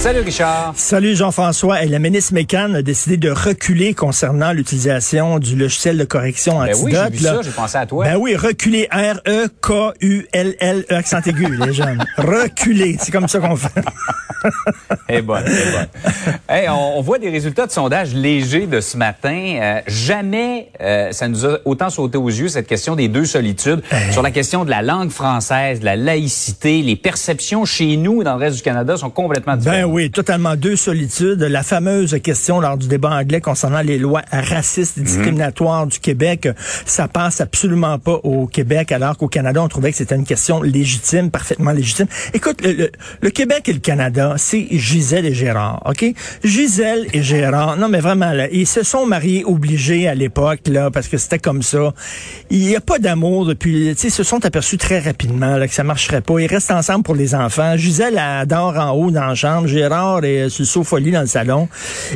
Salut Richard. Salut Jean-François. Et la ministre Mécan a décidé de reculer concernant l'utilisation du logiciel de correction Ben oui, antidote. j'ai vu là. ça, j'ai pensé à toi. Ben oui, reculer. R-E-K-U-L-L, E, accent aigu, les jeunes. Reculer. C'est comme ça qu'on fait. Eh bonne, eh. Hey, on, on voit des résultats de sondage légers de ce matin. Euh, jamais euh, ça nous a autant sauté aux yeux cette question des deux solitudes sur la question de la langue française, de la laïcité, les perceptions chez nous et dans le reste du Canada sont complètement différentes. Ben oui, totalement deux solitudes. La fameuse question lors du débat anglais concernant les lois racistes et discriminatoires du Québec, ça passe absolument pas au Québec, alors qu'au Canada, on trouvait que c'était une question légitime, parfaitement légitime. Écoute, le, le- le Québec et le Canada, c'est Gisèle et Gérard, OK? Gisèle et Gérard, non mais vraiment, là, ils se sont mariés obligés à l'époque, là, parce que c'était comme ça. Il n'y a pas d'amour depuis, tu sais, ils se sont aperçus très rapidement là, que ça marcherait pas. Ils restent ensemble pour les enfants. Gisèle adore en haut dans la chambre, Gérard est sur le sofa lit dans le salon.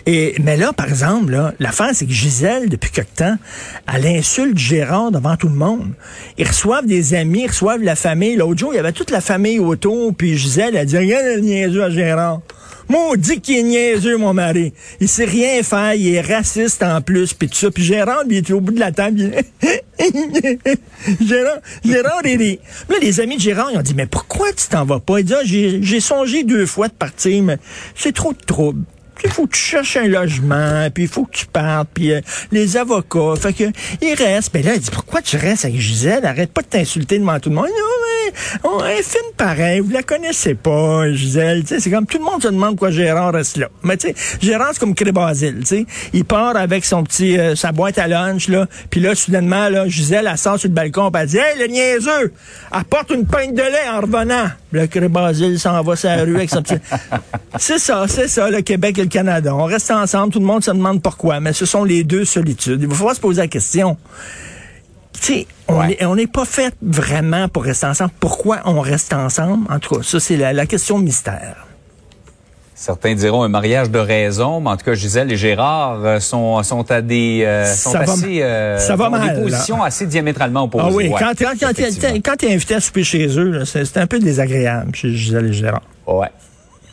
Et mais là, par exemple, l'affaire c'est que Gisèle, depuis quelque temps, elle insulte Gérard devant tout le monde. Ils reçoivent des amis, ils reçoivent la famille. L'autre jour, il y avait toute la famille autour, puis Gisèle a dit regarde le niaiseux à Gérard. Maudit qu'il est niaiseux, mon mari. Il sait rien faire, il est raciste en plus, puis tout ça. Puis Gérard, lui, il était au bout de la table. Gérard, Gérard, est... Là, les amis de Gérard, ils ont dit, mais pourquoi tu t'en vas pas? Il dit, Ah, j'ai songé deux fois de partir, mais c'est trop de trouble. Il faut que tu cherches un logement, puis il faut que tu partes, puis euh, les avocats. Fait que il reste. Mais là, il dit pourquoi tu restes avec Gisèle? Arrête pas de t'insulter devant tout le monde. On est fine pareil. Vous la connaissez pas, Gisèle. Tu sais, c'est comme tout le monde se demande pourquoi Gérard reste là. Mais tu sais, Gérard c'est comme Crébasile. Tu sais, il part avec son petit euh, sa boîte à lunch là, puis là soudainement là, Gisèle elle sort sur le balcon, puis elle dit hey le niaiseux, apporte une pinte de lait en revenant. Le Crébasile s'en va sur la rue avec son petit. C'est ça, c'est ça, le Québec et le Canada. On reste ensemble, tout le monde se demande pourquoi, mais ce sont les deux solitudes. Il va falloir se poser la question. Tu sais, on Ouais. n'est on n'est pas fait vraiment pour rester ensemble. Pourquoi on reste ensemble? En tout cas, ça, c'est la, la question mystère. Certains diront un mariage de raison, mais en tout cas, Gisèle et Gérard euh, sont, sont à des, euh, sont Ça assez, euh, ça va ont mal, des positions assez diamétralement opposées. Ah oui, Ouais, quand, quand, quand, effectivement. quand t'es invité à souper chez eux, c'est c'est un peu désagréable chez Gisèle et Gérard. Ouais.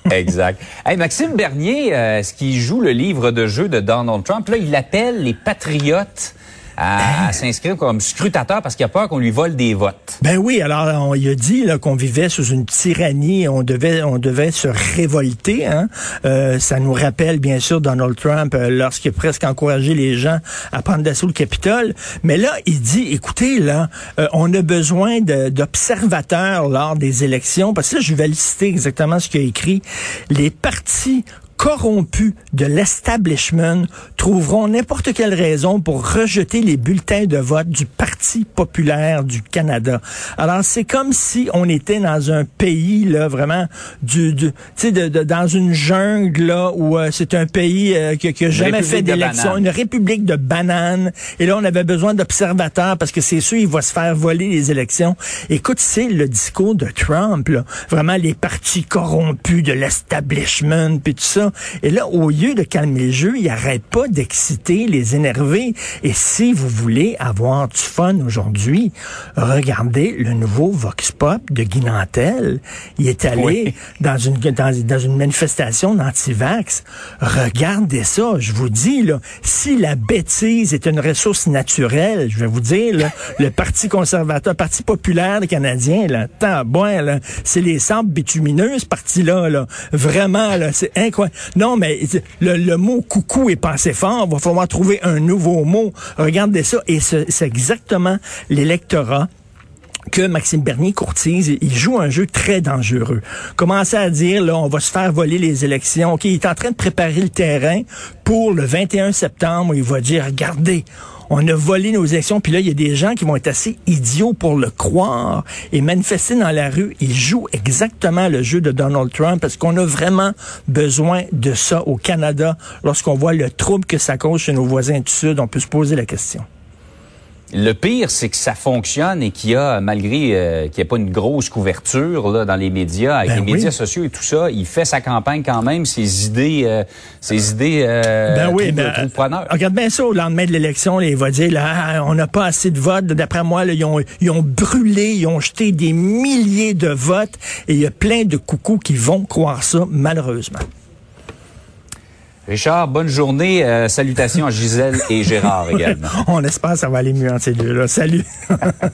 Exact. Hey, Maxime Bernier, euh, ce qui joue le livre de jeu de Donald Trump, là, il appelle les patriotes à, s'inscrire comme scrutateurs parce qu'il a peur qu'on lui vole des votes. Ben oui, alors on, il a dit qu'on vivait sous une tyrannie, on devait on devait se révolter. Hein? Euh, ça nous rappelle bien sûr Donald Trump euh, lorsqu'il a presque encouragé les gens à prendre d'assaut le Capitole. Mais là, il dit, écoutez là, euh, on a besoin d'observateurs lors des élections parce que là, je vais le citer exactement ce qu'il a écrit. Les partis corrompus de l'establishment trouveront n'importe quelle raison pour rejeter les bulletins de vote du Parti populaire du Canada. Alors c'est comme si on était dans un pays là vraiment du, du tu sais de, de- dans une jungle là où euh, c'est un pays euh, qui, qui a jamais fait d'élection, une république de bananes. Et là on avait besoin d'observateurs parce que c'est sûr il va se faire voler les élections. Écoute, c'est le discours de Trump là, vraiment les partis corrompus de l'establishment puis tout ça. Et là, au lieu de calmer le jeu, il arrête pas d'exciter, les énerver. Et si vous voulez avoir du fun aujourd'hui, regardez le nouveau Vox Pop de Guy Nantel. Il est allé Oui. dans une dans, dans une manifestation d'anti-vax. Regardez ça, je vous dis là, si la bêtise est une ressource naturelle, je vais vous dire là, le Parti conservateur, Parti populaire canadien là, tant bon là, c'est les sables bitumineux ce parti là là. Vraiment là, c'est incroyable. Non mais le, le mot coucou est pas assez fort, va falloir trouver un nouveau mot. Regardez ça et c'est exactement l'électorat que Maxime Bernier courtise, il joue un jeu très dangereux. Commencer à dire, là, on va se faire voler les élections. OK, il est en train de préparer le terrain pour le 21 septembre il va dire, regardez, on a volé nos élections, puis là, il y a des gens qui vont être assez idiots pour le croire et manifester dans la rue. Ils jouent exactement le jeu de Donald Trump parce qu'on a vraiment besoin de ça au Canada. Lorsqu'on voit le trouble que ça cause chez nos voisins du Sud, on peut se poser la question. Le pire, c'est que ça fonctionne et qu'il y a, malgré euh, qu'il n'y ait pas une grosse couverture là, dans les médias, avec Ben les oui. médias sociaux et tout ça, il fait sa campagne quand même, ses idées, euh, ses idées euh, Ben oui, ben, preneur. regarde bien ça au lendemain de l'élection, il va dire là, ah, on n'a pas assez de votes. D'après moi, là, ils, ont, ils ont brûlé, ils ont jeté des milliers de votes et il y a plein de coucous qui vont croire ça, malheureusement. Richard, bonne journée. Euh, salutations à Gisèle et Gérard également. On espère que ça va aller mieux entre ces deux-là. Salut!